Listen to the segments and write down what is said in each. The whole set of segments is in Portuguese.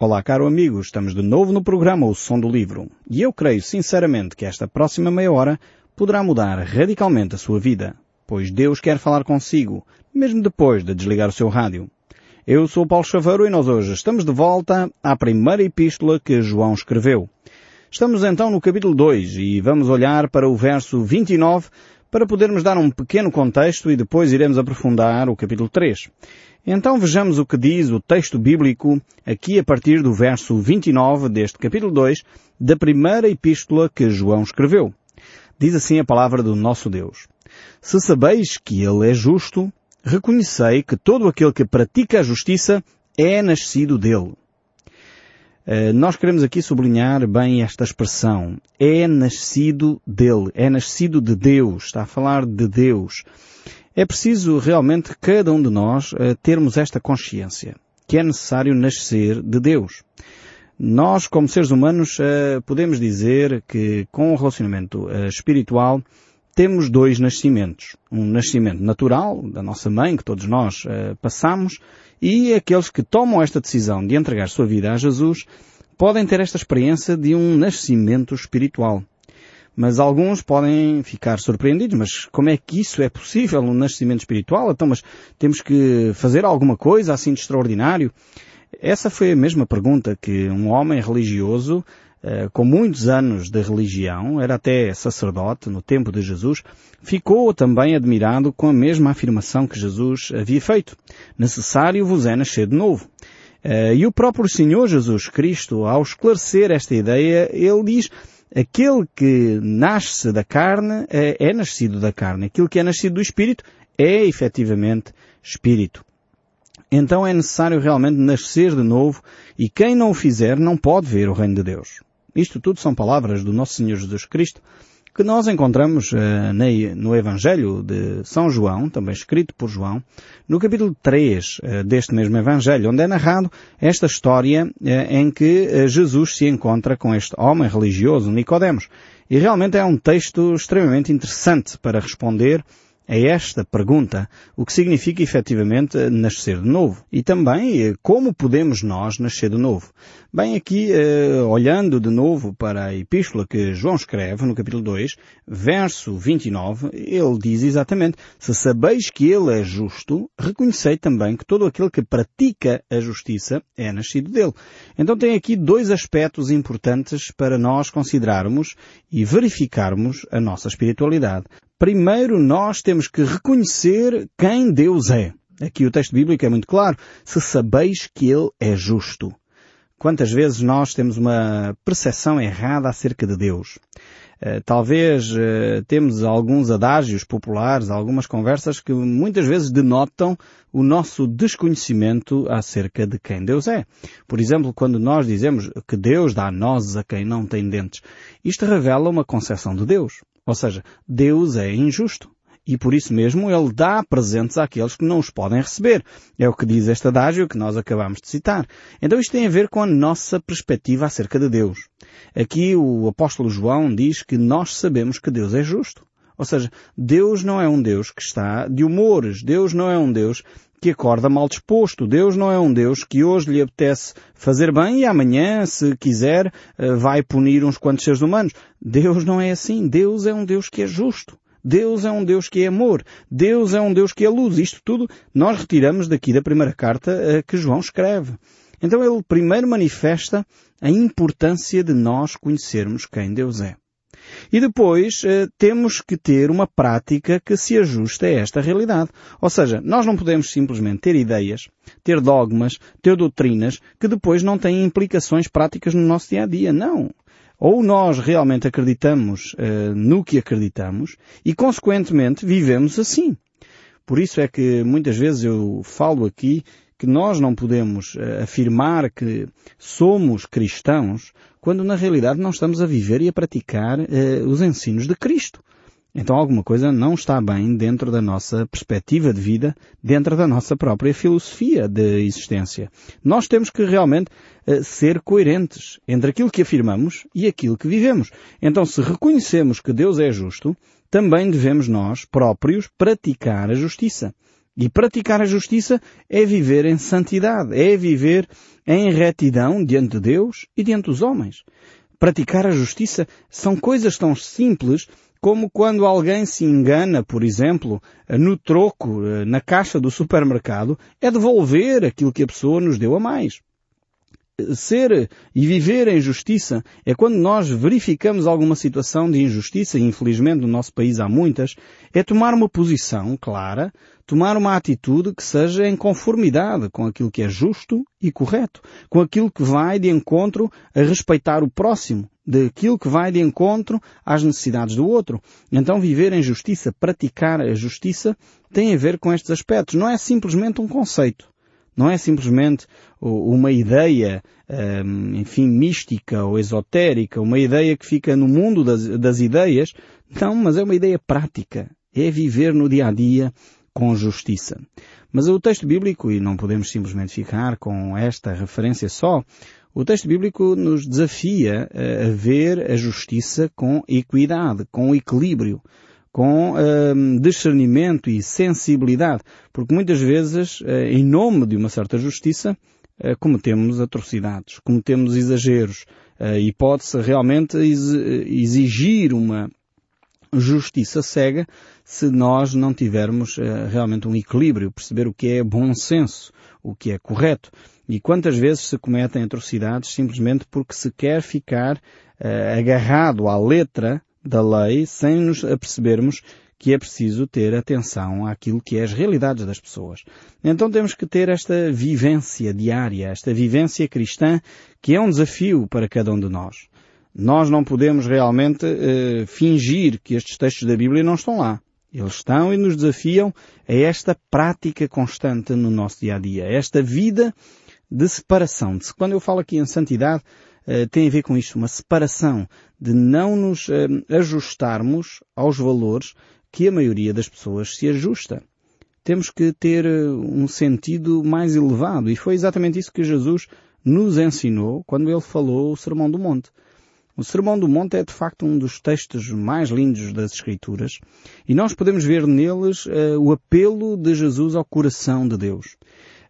Olá, caro amigo, estamos de novo no programa O Som do Livro e eu creio sinceramente que esta próxima meia hora poderá mudar radicalmente a sua vida, pois Deus quer falar consigo, mesmo depois de desligar o seu rádio. Eu sou Paulo Chaveiro e nós hoje estamos de volta à primeira epístola que João escreveu. Estamos então no capítulo 2 e vamos olhar para o verso 29 para podermos dar um pequeno contexto e depois iremos aprofundar o capítulo 3. Então vejamos o que diz o texto bíblico aqui a partir do verso 29 deste capítulo 2 da primeira epístola que João escreveu. Diz assim a palavra do nosso Deus. Se sabeis que Ele é justo, reconhecei que todo aquele que pratica a justiça é nascido dele. Uh, nós queremos aqui sublinhar bem esta expressão. É nascido dele. É nascido de Deus. Está a falar de Deus. É preciso realmente cada um de nós uh, termos esta consciência que é necessário nascer de Deus. Nós, como seres humanos, uh, podemos dizer que com o relacionamento espiritual temos dois nascimentos. Um nascimento natural, da nossa mãe, que todos nós passamos, e aqueles que tomam esta decisão de entregar sua vida a Jesus podem ter esta experiência de um nascimento espiritual. Mas alguns podem ficar surpreendidos, mas como é que isso é possível, um nascimento espiritual? Então, mas temos que fazer alguma coisa assim de extraordinário? Essa foi a mesma pergunta que um homem religioso, com muitos anos de religião, era até sacerdote no tempo de Jesus, ficou também admirado com a mesma afirmação que Jesus havia feito. Necessário vos é nascer de novo. Eh, e o próprio Senhor Jesus Cristo, ao esclarecer esta ideia, ele diz aquele que nasce da carne é, é nascido da carne. Aquilo que é nascido do Espírito é efetivamente Espírito. Então é necessário realmente nascer de novo e quem não o fizer não pode ver o reino de Deus. Isto tudo são palavras do nosso Senhor Jesus Cristo que nós encontramos uh, no Evangelho de São João, também escrito por João, no capítulo 3 uh, eh, deste mesmo Evangelho, onde é narrado esta história uh, em que Jesus se encontra com este homem religioso, Nicodemos. E realmente é um texto extremamente interessante para responder a esta pergunta, o que significa efetivamente nascer de novo. E também eh, como podemos nós nascer de novo. Bem, aqui, eh, olhando de novo para a epístola que João escreve no capítulo 2, verso 29, ele diz exatamente, se sabeis que ele é justo, reconhecei também que todo aquele que pratica a justiça é nascido dele. Então tem aqui dois aspectos importantes para nós considerarmos e verificarmos a nossa espiritualidade primeiro nós temos que reconhecer quem Deus é. Aqui o texto bíblico é muito claro. Se sabeis que Ele é justo. Quantas vezes nós temos uma percepção errada acerca de Deus? Uh, talvez uh, temos alguns adágios populares, algumas conversas que muitas vezes denotam o nosso desconhecimento acerca de quem Deus é. Por exemplo, quando nós dizemos que Deus dá nozes a quem não tem dentes, isto revela uma concepção de Deus. Ou seja, Deus é injusto. E por isso mesmo Ele dá presentes àqueles que não os podem receber. É o que diz este adágio que nós acabamos de citar. Então isto tem a ver com a nossa perspectiva acerca de Deus. Aqui o apóstolo João diz que nós sabemos que Deus é justo. Ou seja, Deus não é um Deus que está de humores. Deus não é um Deus que acorda mal disposto. Deus não é um Deus que hoje lhe apetece fazer bem e amanhã, se quiser, eh, vai punir uns quantos seres humanos. Deus não é assim. Deus é um Deus que é justo. Deus é um Deus que é amor. Deus é um Deus que é luz. Isto tudo nós retiramos daqui da primeira carta eh, que João escreve. Então ele primeiro manifesta a importância de nós conhecermos quem Deus é. E depois eh, temos que ter uma prática que se ajuste a esta realidade. Ou seja, nós não podemos simplesmente ter ideias, ter dogmas, ter doutrinas que depois não têm implicações práticas no nosso dia a dia. Não. Ou nós realmente acreditamos eh, no que acreditamos e, consequentemente, vivemos assim. Por isso é que muitas vezes eu falo aqui que nós não podemos uh, afirmar que somos cristãos quando na realidade não estamos a viver e a praticar uh, os ensinos de Cristo. Então alguma coisa não está bem dentro da nossa perspectiva de vida, dentro da nossa própria filosofia de existência. Nós temos que realmente uh, ser coerentes entre aquilo que afirmamos e aquilo que vivemos. Então se reconhecemos que Deus é justo, também devemos nós próprios praticar a justiça. E praticar a justiça é viver em santidade, é viver em retidão diante de Deus e diante dos homens. Praticar a justiça são coisas tão simples como quando alguém se engana, por exemplo, no troco, eh, na caixa do supermercado, é devolver aquilo que a pessoa nos deu a mais ser e viver em justiça é quando nós verificamos alguma situação de injustiça, e infelizmente no nosso país há muitas, é tomar uma posição clara, tomar uma atitude que seja em conformidade com aquilo que é justo e correto, com aquilo que vai de encontro a respeitar o próximo, daquilo que vai de encontro às necessidades do outro. Então viver em justiça, praticar a justiça, tem a ver com estes aspectos. Não é simplesmente um conceito. Não é simplesmente uma ideia, hum, enfim, mística ou esotérica, uma ideia que fica no mundo das, das ideias. Não, mas é uma ideia prática. É viver no dia a dia com justiça. Mas o texto bíblico, e não podemos simplesmente ficar com esta referência só, o texto bíblico nos desafia a ver a justiça com equidade, com equilíbrio com uh, discernimento e sensibilidade, porque muitas vezes, uh, em nome de uma certa justiça, uh, cometemos atrocidades, cometemos exageros, e pode-se realmente exigir uma justiça cega se nós não tivermos realmente um equilíbrio, perceber o que é bom senso, o que é correto. E quantas vezes se cometem atrocidades simplesmente porque se quer ficar agarrado à letra da lei sem nos apercebermos que é preciso ter atenção àquilo que é as realidades das pessoas. Então temos que ter esta vivência diária, esta vivência cristã, que é um desafio para cada um de nós. Nós não podemos realmente uh, fingir que estes textos da Bíblia não estão lá. Eles estão e nos desafiam a esta prática constante no nosso dia a dia, esta vida de separação. Quando eu falo aqui em santidade, eh, tem a ver com isto, uma separação, de não nos uh, ajustarmos aos valores que a maioria das pessoas se ajusta. Temos que ter uh, um sentido mais elevado e foi exatamente isso que Jesus nos ensinou quando ele falou o Sermão do Monte. O Sermão do Monte é de facto um dos textos mais lindos das Escrituras e nós podemos ver neles uh, o apelo de Jesus ao coração de Deus.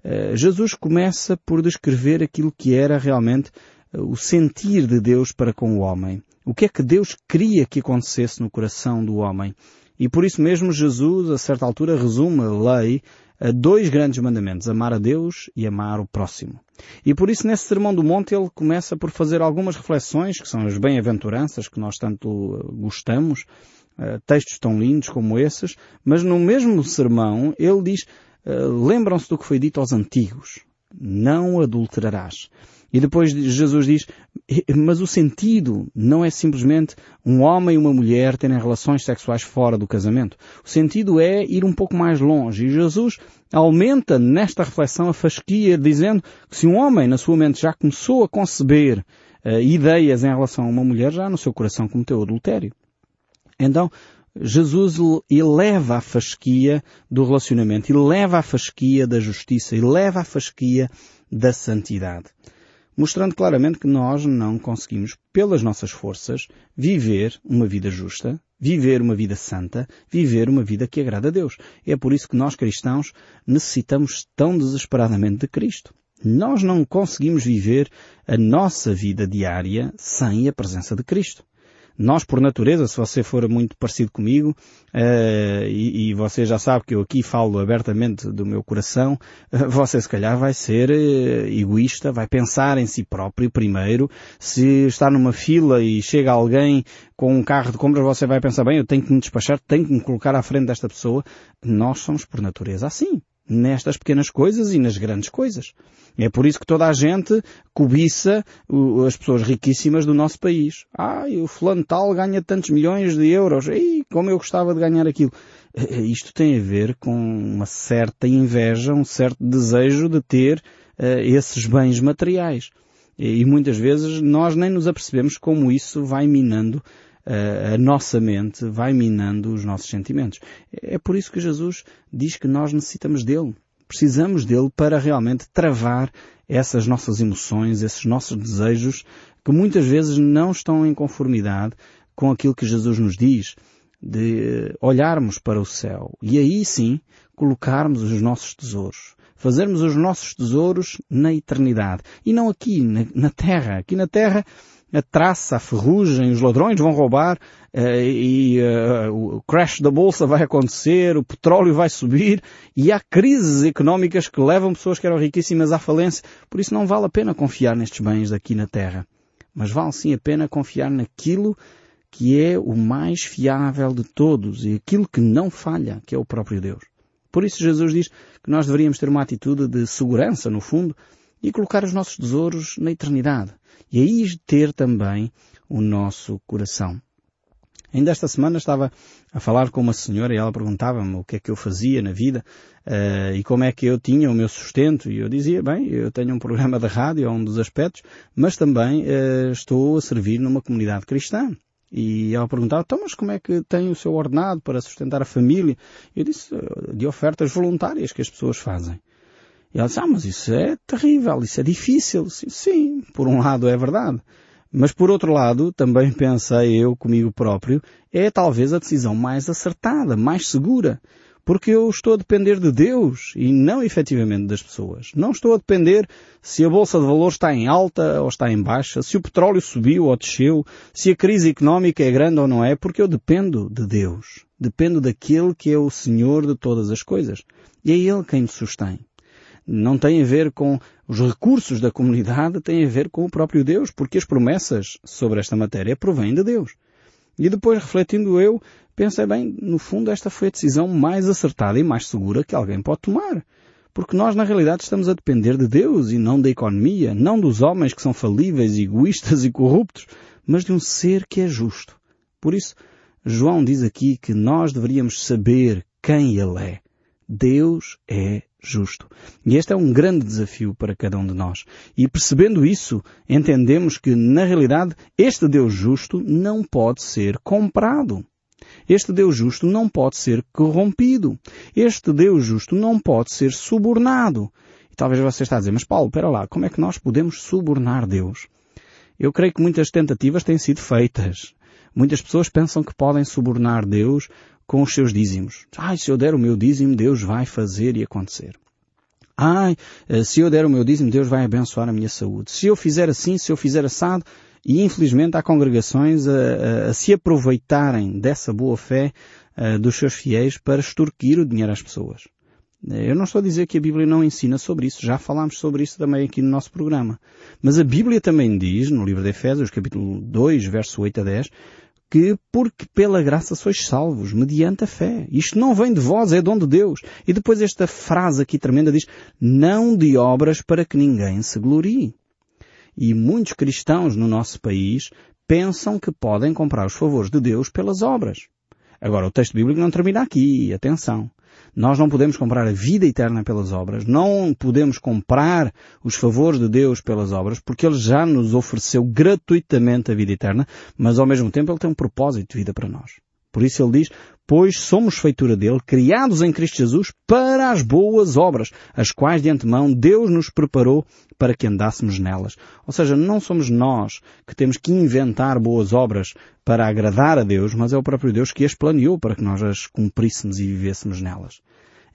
Uh, Jesus começa por descrever aquilo que era realmente o sentir de Deus para com o homem. O que é que Deus queria que acontecesse no coração do homem? E por isso mesmo Jesus, a certa altura, resume a lei a dois grandes mandamentos, amar a Deus e amar o próximo. E por isso nesse Sermão do Monte ele começa por fazer algumas reflexões, que são as bem-aventuranças que nós tanto eh, gostamos, eh, textos tão lindos como esses, mas no mesmo sermão ele diz, eh, lembram-se do que foi dito aos antigos, não adulterarás. E depois Jesus diz, mas o sentido não é simplesmente um homem e uma mulher terem relações sexuais fora do casamento. O sentido é ir um pouco mais longe. E Jesus aumenta nesta reflexão a fasquia, dizendo que se um homem na sua mente já começou a conceber uh, ideias em relação a uma mulher, já no seu coração cometeu adultério. Então, Jesus eleva a fasquia do relacionamento, eleva a fasquia da justiça, eleva a fasquia da santidade mostrando claramente que nós não conseguimos, pelas nossas forças, viver uma vida justa, viver uma vida santa, viver uma vida que agrada a Deus. É por isso que nós cristãos necessitamos tão desesperadamente de Cristo. Nós não conseguimos viver a nossa vida diária sem a presença de Cristo. Nós, por natureza, se você for muito parecido comigo, uh, e, e, você já sabe que eu aqui falo abertamente do meu coração, uh, você se calhar vai ser uh, egoísta, vai pensar em si próprio primeiro. Se está numa fila e chega alguém com um carro de compras, você vai pensar, bem, eu tenho que me despachar, tenho que me colocar à frente desta pessoa. Nós somos, por natureza, assim nestas pequenas coisas e nas grandes coisas. É por isso que toda a gente cobiça as pessoas riquíssimas do nosso país. Ah, o fulano tal ganha tantos milhões de euros. Ei, como eu gostava de ganhar aquilo. Eh, eh, isto tem a ver com uma certa inveja, um certo desejo de ter uh, esses bens materiais. E, e muitas vezes nós nem nos apercebemos como isso vai minando a nossa mente vai minando os nossos sentimentos. É por isso que Jesus diz que nós necessitamos dele. Precisamos dele para realmente travar essas nossas emoções, esses nossos desejos que muitas vezes não estão em conformidade com aquilo que Jesus nos diz de olharmos para o céu e aí sim colocarmos os nossos tesouros. Fazermos os nossos tesouros na eternidade. E não aqui, na, na terra. Aqui na terra, a traça, a ferrugem, os ladrões vão roubar uh, e uh, o crash da bolsa vai acontecer, o petróleo vai subir e há crises económicas que levam pessoas que eram riquíssimas à falência. Por isso não vale a pena confiar nestes bens daqui na terra. Mas vale sim a pena confiar naquilo que é o mais fiável de todos e aquilo que não falha, que é o próprio Deus. Por isso Jesus diz que nós deveríamos ter uma atitude de segurança, no fundo, e colocar os nossos tesouros na eternidade. E aí ter também o nosso coração. Ainda esta semana estava a falar com uma senhora e ela perguntava-me o que é que eu fazia na vida uh, e como é que eu tinha o meu sustento. E eu dizia, bem, eu tenho um programa de rádio, é um dos aspectos, mas também uh, estou a servir numa comunidade cristã. E ela perguntava, então mas como é que tem o seu ordenado para sustentar a família? Eu disse, de ofertas voluntárias que as pessoas fazem. Ela disse, ah, mas isso é terrível, isso é difícil. Sim, sim, por um lado é verdade. Mas por outro lado, também pensei eu comigo próprio, é talvez a decisão mais acertada, mais segura. Porque eu estou a depender de Deus e não efetivamente das pessoas. Não estou a depender se a Bolsa de Valores está em alta ou está em baixa, se o petróleo subiu ou desceu, se a crise económica é grande ou não é, porque eu dependo de Deus. Dependo daquele que é o Senhor de todas as coisas. E é Ele quem me sustém. Não tem a ver com os recursos da comunidade, tem a ver com o próprio Deus, porque as promessas sobre esta matéria provêm de Deus. E depois, refletindo eu, pensei bem, no fundo esta foi a decisão mais acertada e mais segura que alguém pode tomar. Porque nós, na realidade, estamos a depender de Deus e não da economia, não dos homens que são falíveis, egoístas e corruptos, mas de um ser que é justo. Por isso, João diz aqui que nós deveríamos saber quem Ele é. Deus é justo. E este é um grande desafio para cada um de nós. E percebendo isso, entendemos que, na realidade, este Deus justo não pode ser comprado. Este Deus justo não pode ser corrompido. Este Deus justo não pode ser subornado. E talvez você está a dizer, mas Paulo, espera lá, como é que nós podemos subornar Deus? Eu creio que muitas tentativas têm sido feitas. Muitas pessoas pensam que podem subornar Deus com os seus dízimos. Ai, se eu der o meu dízimo, Deus vai fazer e acontecer. Ai, eh, se eu der o meu dízimo, Deus vai abençoar a minha saúde. Se eu fizer assim, se eu fizer assado, e infelizmente há congregações a, a, a se aproveitarem dessa boa fé a, dos seus fiéis para extorquir o dinheiro às pessoas. Eu não estou a dizer que a Bíblia não ensina sobre isso, já falámos sobre isso também aqui no nosso programa. Mas a Bíblia também diz, no livro de Efésios, capítulo 2, verso 8 a 10, que porque pela graça sois salvos, mediante a fé. Isto não vem de vós, é dom de Deus. E depois esta frase aqui tremenda diz, não de obras para que ninguém se glorie. E muitos cristãos no nosso país pensam que podem comprar os favores de Deus pelas obras. Agora, o texto bíblico não termina aqui, atenção. Nós não podemos comprar a vida eterna pelas obras, não podemos comprar os favores de Deus pelas obras, porque Ele já nos ofereceu gratuitamente a vida eterna, mas ao mesmo tempo Ele tem um propósito de vida para nós. Por isso ele diz, pois somos feitura dele, criados em Cristo Jesus para as boas obras, as quais de antemão Deus nos preparou para que andássemos nelas. Ou seja, não somos nós que temos que inventar boas obras para agradar a Deus, mas é o próprio Deus que as planeou para que nós as cumpríssemos e vivêssemos nelas.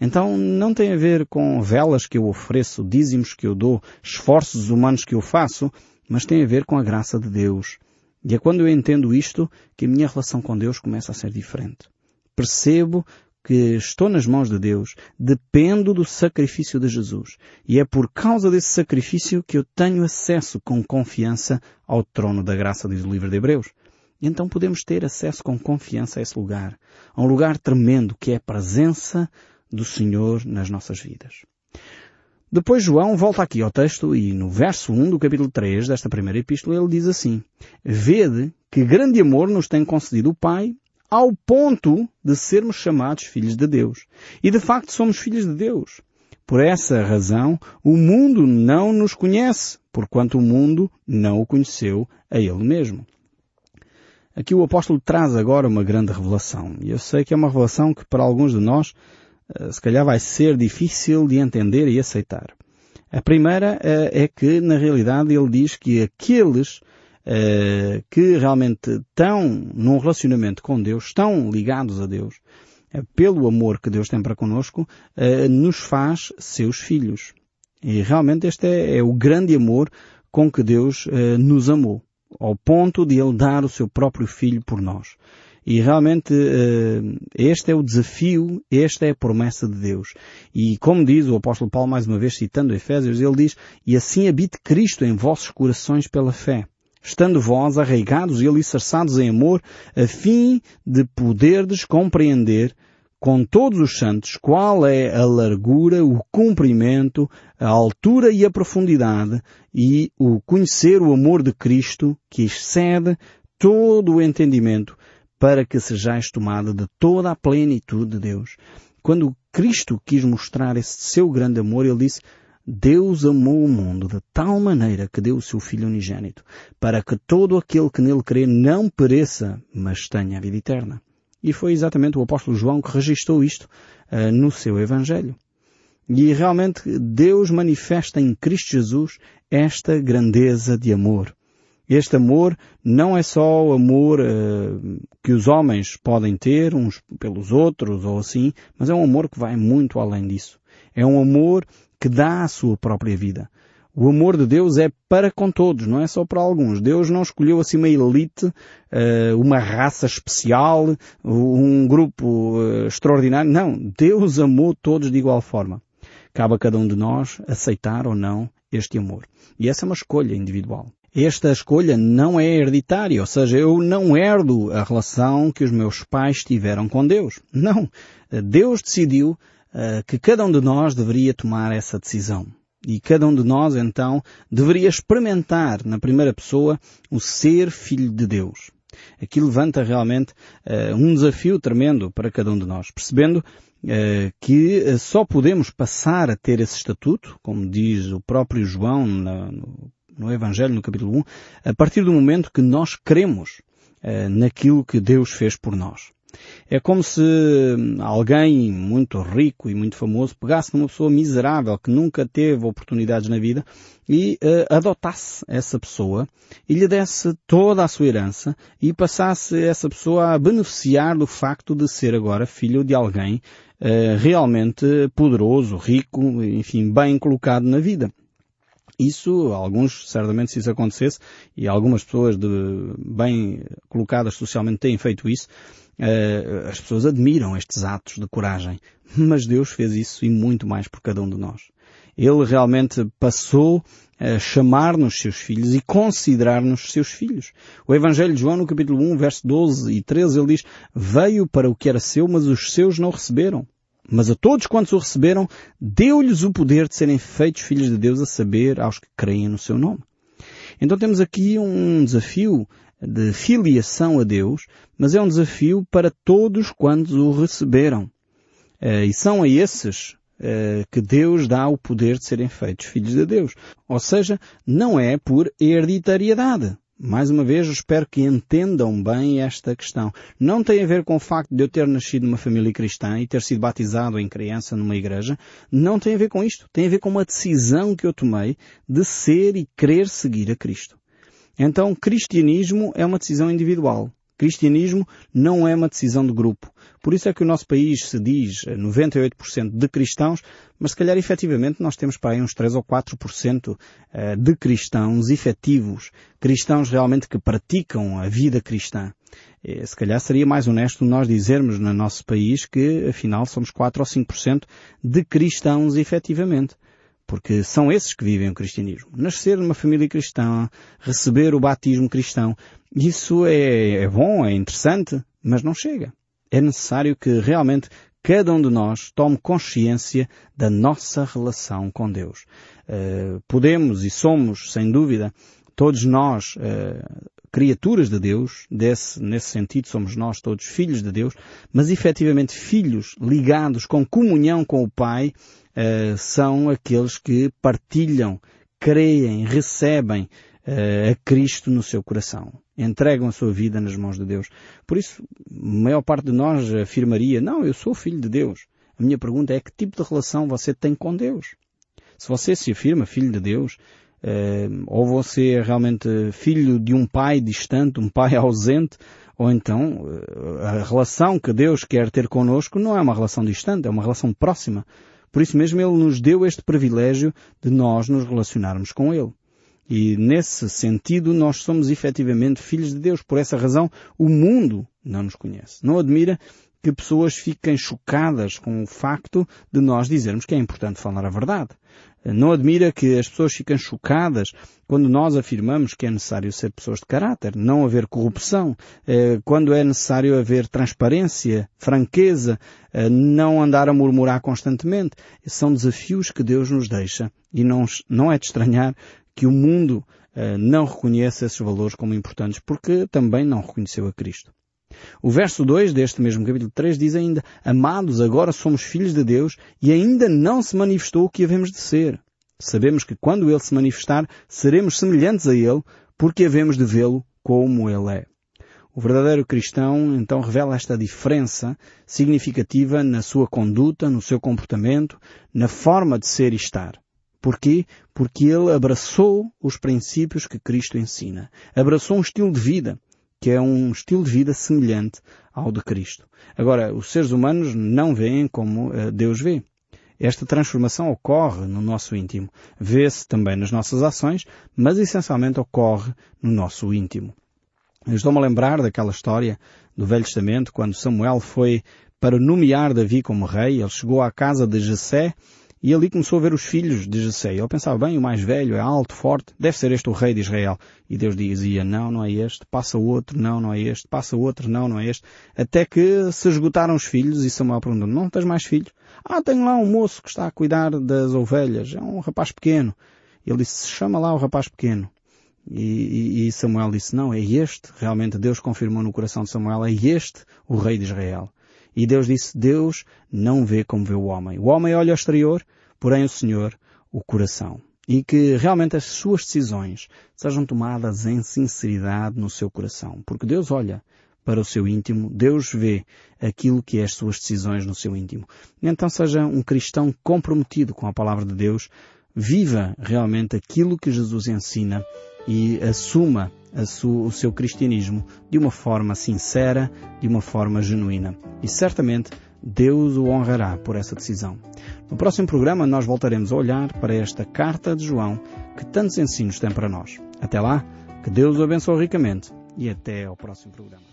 Então não tem a ver com velas que eu ofereço, dízimos que eu dou, esforços humanos que eu faço, mas tem a ver com a graça de Deus e é quando eu entendo isto que a minha relação com Deus começa a ser diferente. Percebo que estou nas mãos de Deus, dependo do sacrifício de Jesus. E é por causa desse sacrifício que eu tenho acesso com confiança ao trono da graça, diz o livro de Hebreus. E então podemos ter acesso com confiança a esse lugar. A um lugar tremendo que é a presença do Senhor nas nossas vidas. Depois João volta aqui ao texto e no verso 1 do capítulo 3 desta primeira epístola ele diz assim, Vede que grande amor nos tem concedido o Pai ao ponto de sermos chamados filhos de Deus. E de facto somos filhos de Deus. Por essa razão, o mundo não nos conhece, porquanto o mundo não o conheceu a ele mesmo. Aqui o apóstolo traz agora uma grande revelação. E eu sei que é uma revelação que para alguns de nós eh, se calhar vai ser difícil de entender e aceitar. A primeira eh, é que, na realidade, ele diz que aqueles eh, que realmente estão num relacionamento com Deus, estão ligados a Deus, pelo amor que Deus tem para conosco, nos faz seus filhos. E realmente este é, é o grande amor com que Deus nos amou, ao ponto de Ele dar o seu próprio Filho por nós. E realmente este é o desafio, esta é a promessa de Deus. E como diz o apóstolo Paulo mais uma vez citando Efésios, ele diz, e assim habite Cristo em vossos corações pela fé, estando vós arraigados e alicerçados em amor, a fim de poderdes compreender com todos os santos qual é a largura, o comprimento, a altura e a profundidade e o conhecer o amor de Cristo que excede todo o entendimento para que sejais tomada de toda a plenitude de Deus. Quando Cristo quis mostrar esse seu grande amor, ele disse, Deus amou o mundo de tal maneira que deu o seu Filho unigênito, para que todo aquele que nele crê não pereça, mas tenha a vida eterna. E foi exatamente o apóstolo João que registrou isto uh, no seu Evangelho. E realmente Deus manifesta em Cristo Jesus esta grandeza de amor. Este amor não é só o amor uh, que os homens podem ter uns pelos outros ou assim, mas é um amor que vai muito além disso. É um amor que dá a sua própria vida. O amor de Deus é para com todos, não é só para alguns. Deus não escolheu assim uma elite, uh, uma raça especial, um grupo uh, extraordinário. Não, Deus amou todos de igual forma. Cabe a cada um de nós aceitar ou não este amor. E essa é uma escolha individual esta escolha não é hereditária, ou seja, eu não herdo a relação que os meus pais tiveram com Deus. Não. Deus decidiu uh, que cada um de nós deveria tomar essa decisão. E cada um de nós, então, deveria experimentar na primeira pessoa o ser filho de Deus. Aqui levanta realmente uh, um desafio tremendo para cada um de nós, percebendo uh, que só podemos passar a ter esse estatuto, como diz o próprio João na, no no Evangelho, no capítulo 1, a partir do momento que nós cremos uh, naquilo que Deus fez por nós. É como se alguém muito rico e muito famoso pegasse numa pessoa miserável que nunca teve oportunidades na vida e uh, adotasse essa pessoa e lhe desse toda a sua herança e passasse essa pessoa a beneficiar do facto de ser agora filho de alguém uh, realmente poderoso, rico, enfim, bem colocado na vida. Isso, alguns, certamente se isso acontecesse, e algumas pessoas de, bem colocadas socialmente têm feito isso, uh, as pessoas admiram estes atos de coragem. Mas Deus fez isso e muito mais por cada um de nós. Ele realmente passou a chamar-nos seus filhos e considerar-nos seus filhos. O Evangelho de João, no capítulo 1, verso 12 e 13, ele diz, Veio para o que era seu, mas os seus não receberam. Mas a todos quantos o receberam, deu-lhes o poder de serem feitos filhos de Deus, a saber, aos que creem no seu nome. Então temos aqui um desafio de filiação a Deus, mas é um desafio para todos quantos o receberam. Eh, e são a esses eh, que Deus dá o poder de serem feitos filhos de Deus. Ou seja, não é por hereditariedade. Mais uma vez, espero que entendam bem esta questão. Não tem a ver com o facto de eu ter nascido numa família cristã e ter sido batizado em criança numa igreja. Não tem a ver com isto. Tem a ver com uma decisão que eu tomei de ser e querer seguir a Cristo. Então, cristianismo é uma decisão individual. Cristianismo não é uma decisão de grupo. Por isso é que o nosso país se diz 98% de cristãos, mas se calhar efetivamente nós temos para aí uns 3 ou 4% eh, de cristãos efetivos, cristãos realmente que praticam a vida cristã. Eh, se calhar seria mais honesto nós dizermos no nosso país que afinal somos 4 ou 5% de cristãos efetivamente porque são esses que vivem o cristianismo. Nascer numa família cristã, receber o batismo cristão, isso é, é bom, é interessante, mas não chega. É necessário que realmente cada um de nós tome consciência da nossa relação com Deus. Uh, podemos e somos, sem dúvida, todos nós uh, criaturas de Deus, desse, nesse sentido somos nós todos filhos de Deus, mas efetivamente filhos ligados com comunhão com o Pai, uh, são aqueles que partilham, creem, recebem uh, a Cristo no seu coração. Entregam a sua vida nas mãos de Deus. Por isso, a maior parte de nós afirmaria, não, eu sou filho de Deus. A minha pergunta é que tipo de relação você tem com Deus? Se você se afirma filho de Deus, ou você é realmente filho de um pai distante, um pai ausente, Ou então, eh, a relação que Deus quer ter connosco não é uma relação distante, é uma relação próxima. Por isso mesmo Ele nos deu este privilégio de nós nos relacionarmos com Ele. E nesse sentido nós somos efetivamente filhos de Deus. Por essa razão o mundo não nos conhece. Não admira que pessoas fiquem chocadas com o facto de nós dizermos que é importante falar a verdade. Não admira que as pessoas fiquem chocadas quando nós afirmamos que é necessário ser pessoas de caráter, não haver corrupção, eh, quando é necessário haver transparência, franqueza, eh, não andar a murmurar constantemente. São desafios que Deus nos deixa e não, não é de estranhar que o mundo uh, não reconheça esses valores como importantes, porque também não reconheceu a Cristo. O verso 2 deste mesmo capítulo 3 diz ainda, Amados, agora somos filhos de Deus e ainda não se manifestou o que havemos de ser. Sabemos que quando Ele se manifestar, seremos semelhantes a Ele, porque havemos de vê-lo como Ele é. O verdadeiro cristão então revela esta diferença significativa na sua conduta, no seu comportamento, na forma de ser e estar. Porquê? Porque ele abraçou os princípios que Cristo ensina. Abraçou um estilo de vida, que é um estilo de vida semelhante ao de Cristo. Agora, os seres humanos não veem como uh, Deus vê. Esta transformação ocorre no nosso íntimo. Vê-se também nas nossas ações, mas essencialmente ocorre no nosso íntimo. Estou-me a lembrar daquela história do Velho Testamento, quando Samuel foi para nomear Davi como rei. Ele chegou à casa de Jessé e ali começou a ver os filhos de Jessé. Ele pensava, bem, o mais velho é alto, forte, deve ser este o rei de Israel. E Deus dizia, não, não é este, passa outro, não, não é este, passa outro, não, não é este. Até que se esgotaram os filhos e Samuel perguntou, não tens mais filhos? Ah, tenho lá um moço que está a cuidar das ovelhas, é um rapaz pequeno. Ele disse, chama lá o rapaz pequeno. E, e, Samuel disse, não, é este, realmente Deus confirmou no coração de Samuel, é este o rei de Israel. E Deus disse, Deus não vê como vê o homem. O homem olha ao exterior, porém o Senhor o coração. E que realmente as suas decisões sejam tomadas em sinceridade no seu coração. Porque Deus olha para o seu íntimo, Deus vê aquilo que é as suas decisões no seu íntimo. Então seja um cristão comprometido com a palavra de Deus, viva realmente aquilo que Jesus ensina e assuma o seu cristianismo de uma forma sincera, de uma forma genuína. E certamente Deus o honrará por essa decisão. No próximo programa nós voltaremos a olhar para esta carta de João que tantos ensinos tem para nós. Até lá, que Deus o abençoe ricamente e até ao próximo programa.